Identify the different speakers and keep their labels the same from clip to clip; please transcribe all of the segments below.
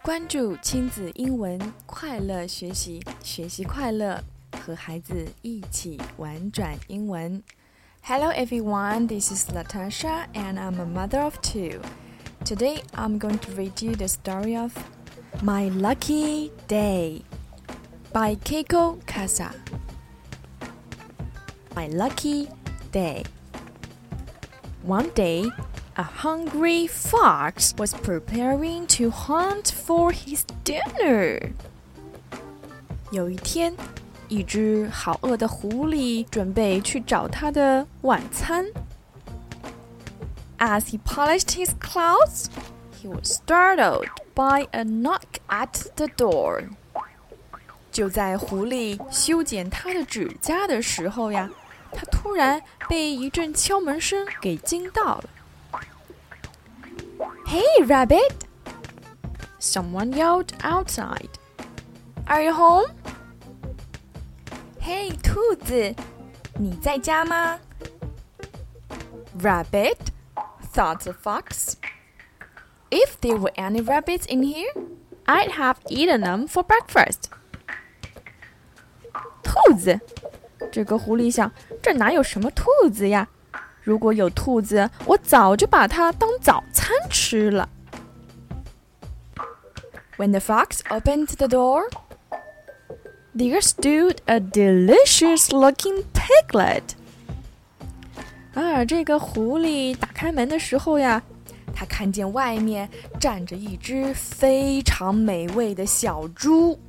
Speaker 1: 关注亲子英文，快乐学习，学习快乐，和孩子一起玩转英文。Hello everyone, this is Latasha and I'm a mother of two. Today I'm going to read you the story of My Lucky Day by Keiko Kasza My Lucky Day. One day, a hungry fox was preparing to hunt for his dinner. 有一天，一只好饿的狐狸准备去找它的晚餐。As he polished his clothes, he was startled by a knock at the door. 就在狐狸修剪它的指甲的时候呀， 它突然被一阵敲门声给惊到了。Hey, rabbit! Someone yelled outside. Are you home? Hey, 兔子，你在家吗？Rabbit, thought the fox. If there were any rabbits in here, I'd have eaten them for breakfast. 兔子， 这个狐狸想，这哪有什么兔子呀？如果有兔子，我早就把它当早餐吃了。When the fox opened the door, there stood a delicious-looking piglet. 啊，这个狐狸打开门的时候呀，他看见外面站着一只非常美味的小猪。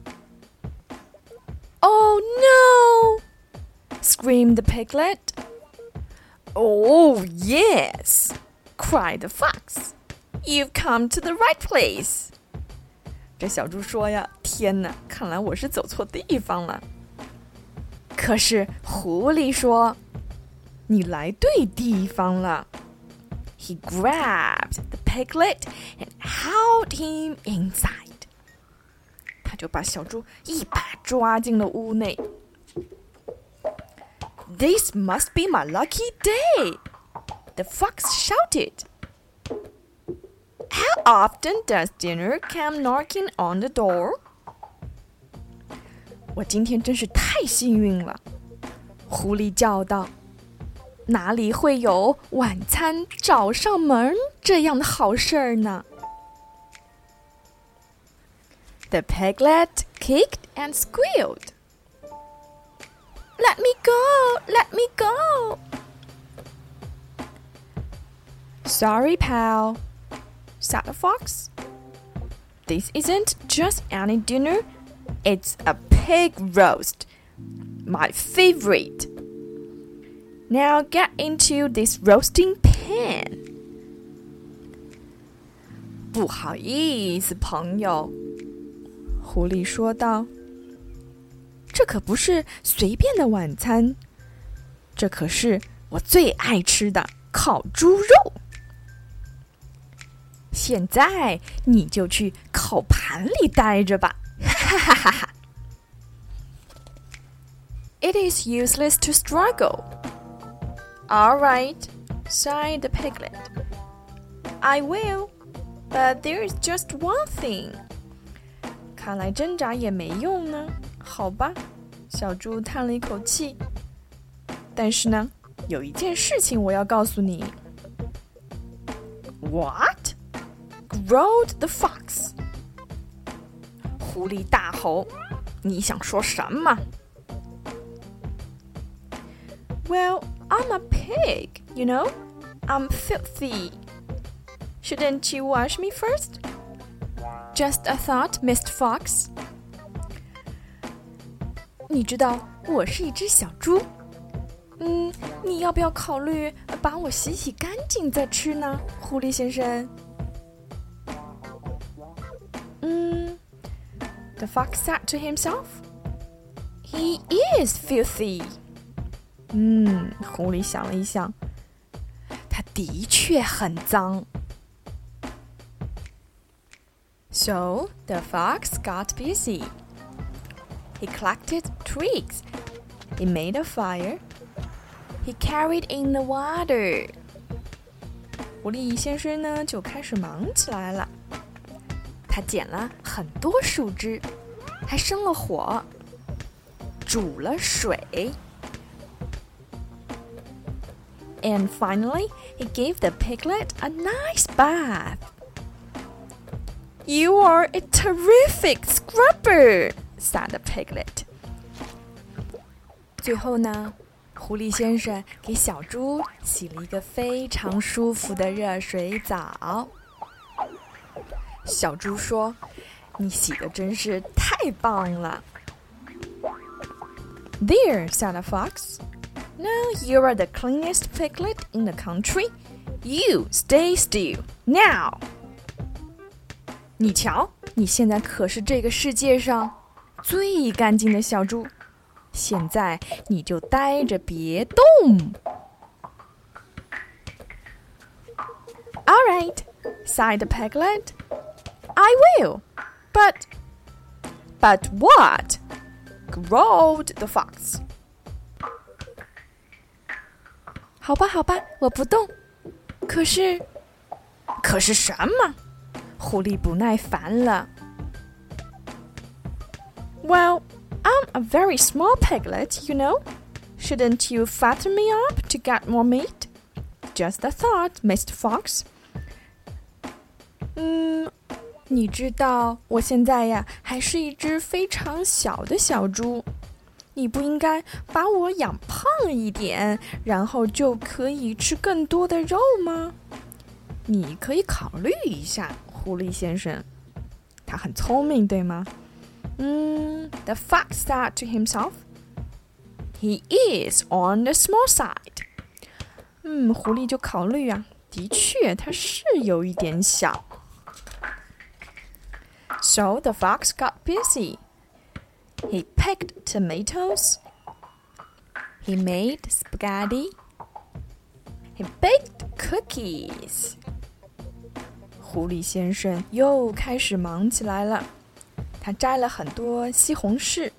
Speaker 1: Oh no! screamed the piglet. Oh, yes, cried the fox. You've come to the right place. 这小猪说呀：“天哪，看来我是走错地方了。”可是狐狸说：“你来对地方了。” He grabbed the piglet and held him inside. 他就把小猪一把抓进了屋内。 this must be my lucky day, the fox shouted. How often does dinner come knocking on the door? 我今天真是太幸运了，狐狸叫道。哪里会有晚餐找上门这样的好事儿呢？The piglet kicked and squealed. Let me go! Let me go! Sorry, pal, said the fox. This isn't just any dinner, it's a pig roast. My favorite. Now get into this roasting pan. 不好意思，朋友，狐狸说道。 这可不是随便的晚餐，这可是我最爱吃的烤猪肉。现在你就去烤盘里待着吧，哈哈哈哈！It is useless to struggle. All right, sighed the piglet. I will, but there is just one thing. 看来挣扎也没用呢。 好吧，小猪叹了一口气。但是呢，有一件事情我要告诉你。What? growled the fox. 狐狸大吼：“你想说什么？”Well, I'm a pig, you know. I'm filthy. Shouldn't you wash me first? Just a thought, Mr. Fox. 你知道我是一只小猪，嗯，你要不要考虑把我洗洗干净再吃呢，狐狸先生？嗯，The fox said to himself, "He is filthy." 嗯，狐狸想了一想，他的确很脏。So the fox got busy. He collected twigs He made a fire. He carried in the water. 狐狸先生呢就开始忙起来了。他捡了很多树枝，还生了火，煮了水。And finally, he gave the piglet a nice bath. You are a terrific scrubber, Said piglet. 最后呢，狐狸先生给小猪洗了一个非常舒服的热水澡。小猪说：“你洗的真是太棒了。” There, said the fox. Now you are the cleanest piglet in the country. You stay still now. 你瞧，你现在可是这个世界上最干净的小猪。现在你就待着，别动。All right, sighed the piglet. I will. But, but what? growled the fox. 好吧，好吧，我不动。可是，可是什么？狐狸不耐烦了。Well, I'm a very small piglet, you know. Shouldn't you fatten me up to get more meat? Just a thought, Mr. Fox. 嗯，你知道我现在呀还是一只非常小的小猪，你不应该把我养胖一点，然后就可以吃更多的肉吗？你可以考虑一下，狐狸先生，他很聪明，对吗？ 嗯，The fox said to himself, "He is on the small side." 嗯，狐狸就考虑啊，的确他是有一点小。So the fox got busy. He picked tomatoes. He made spaghetti. He baked cookies. 狐狸先生又开始忙起来了。 他摘了很多西红柿，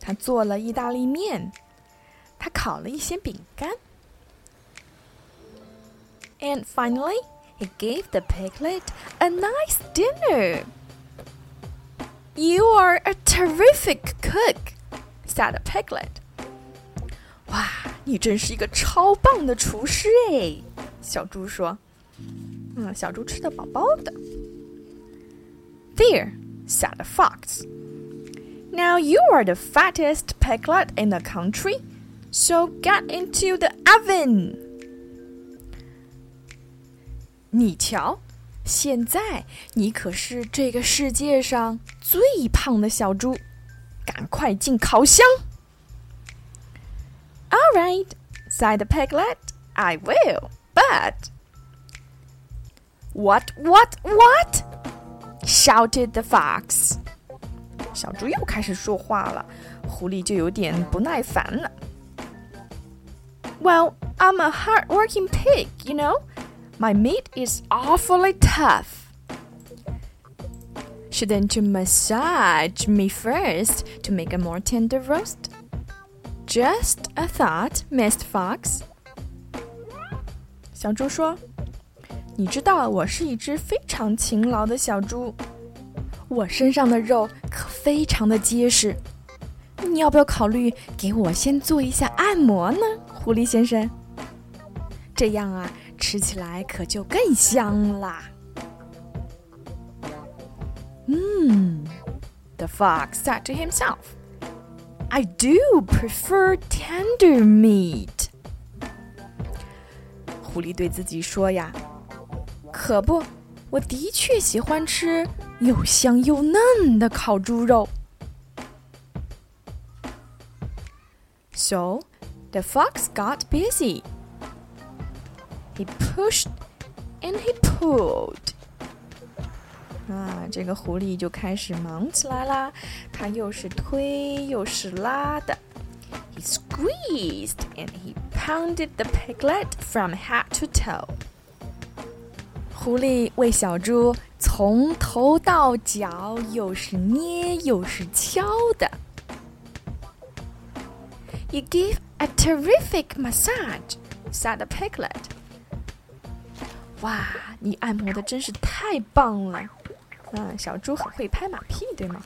Speaker 1: 他做了意大利面，他烤了一些饼干。And finally, he gave the piglet a nice dinner. You are a terrific cook, said the piglet. 哇，你真是一个超棒的厨师哎！小猪说。嗯，小猪吃的饱饱的。There, said the fox. Now you are the fattest piglet in the country, so get into the oven. 你瞧，现在你可是这个世界上最胖的小猪，赶快进烤箱。All right, sighed the piglet. I will, but what, what, what? shouted the fox. 小猪又开始说话了，狐狸就有点不耐烦了。Well, I'm a hard-working pig, you know. My meat is awfully tough. Shouldn't you massage me first to make a more tender roast? Just a thought, Mr. Fox. 小猪说：“ 你知道我是一只非常勤劳的小猪，我身上的肉可非常的结实。你要不要考虑给我先做一下按摩呢，狐狸先生？这样啊。”吃起来可就更香啦。嗯，The fox said to himself, "I do prefer tender meat." 狐狸对自己说呀：“可不，我的确喜欢吃又香又嫩的烤猪肉。” So, the fox got busy. He pushed and he pulled. 啊，这个狐狸就开始忙起来啦，它又是推又是拉的。He squeezed and he pounded the piglet from head to toe. 狐狸为小猪从头到脚又是捏又是敲的。 You give a terrific massage, said the piglet. 哇，你按摩的真是太棒了！嗯，小猪很会拍马屁，对吗？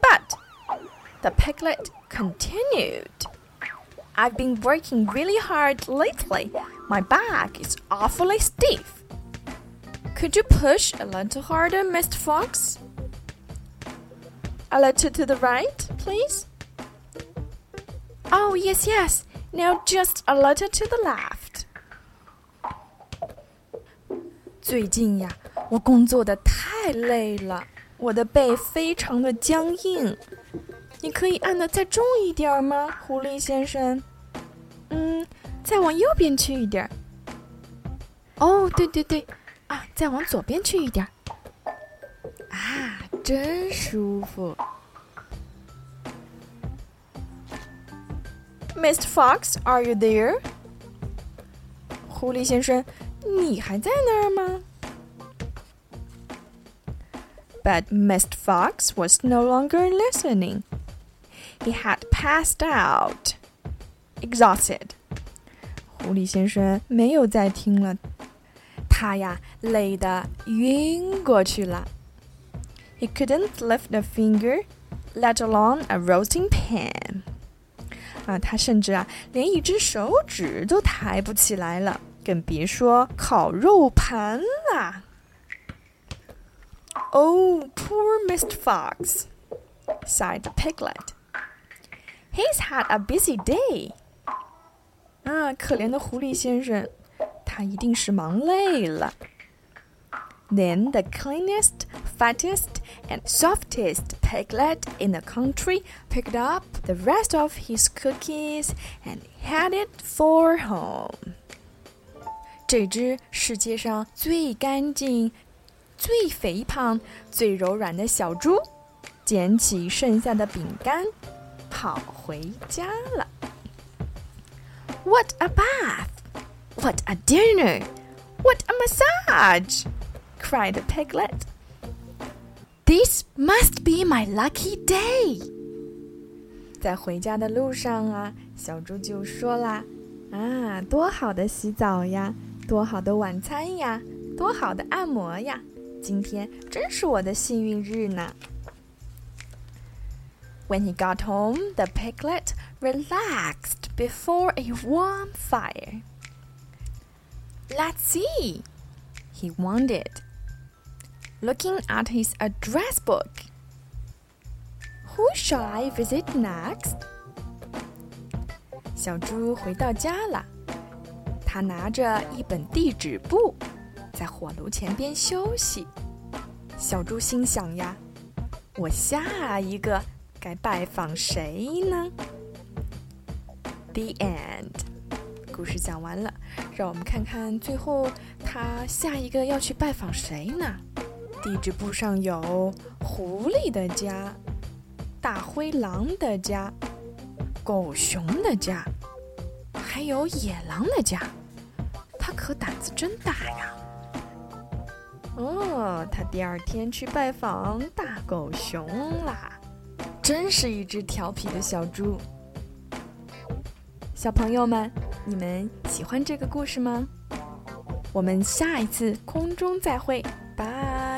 Speaker 1: But the piglet continued. I've been working really hard lately. My back is awfully stiff. Could you push a little harder, Mr. Fox? A little to the right, please. Oh, yes, yes. Now just a little to the left. 最近呀，我工作的太累了，我的背非常的僵硬。 你可以按的再重一点吗，狐狸先生？嗯，再往右边去一点。哦，对对对，啊，再往左边去一点。啊，真舒服。Mr. Fox, are you there？狐狸先生，你还在那儿吗？But Mr. Fox was no longer listening. He had passed out, exhausted. 狐狸先生没有再听了，他呀累得晕过去了。He couldn't lift a finger, let alone a roasting pan. 啊，他甚至啊连一只手指都抬不起来了，更别说烤肉盘啦。Oh, poor Mr. Fox, sighed the piglet. He's had a busy day. 啊，可怜的狐狸先生，他一定是忙累了。Then the cleanest, fattest, and softest piglet in the country picked up the rest of his cookies and headed for home. 这只世界上最干净、最肥胖、最柔软的小猪，捡起剩下的饼干。 跑回家了。What a bath! What a dinner! What a massage! cried piglet. This must be my lucky day. 在回家的路上啊，小猪就说啦：“啊，多好的洗澡呀，多好的晚餐呀，多好的按摩呀！今天真是我的幸运日呢。” When he got home, the piglet relaxed before a warm fire. Let's see, he wondered, looking at his address book. Who shall I visit next? 小猪回到家了，他拿着一本地址簿，在火炉前边休息。小猪心想呀，我下一个 该拜访谁呢？The end，故事讲完了，让我们看看最后他下一个要去拜访谁呢？地址簿上有狐狸的家、大灰狼的家、狗熊的家，还有野狼的家。他可胆子真大呀！哦，他第二天去拜访大狗熊啦。真是一只调皮的小猪。小朋友们，你们喜欢这个故事吗？我们下一次空中再会，拜。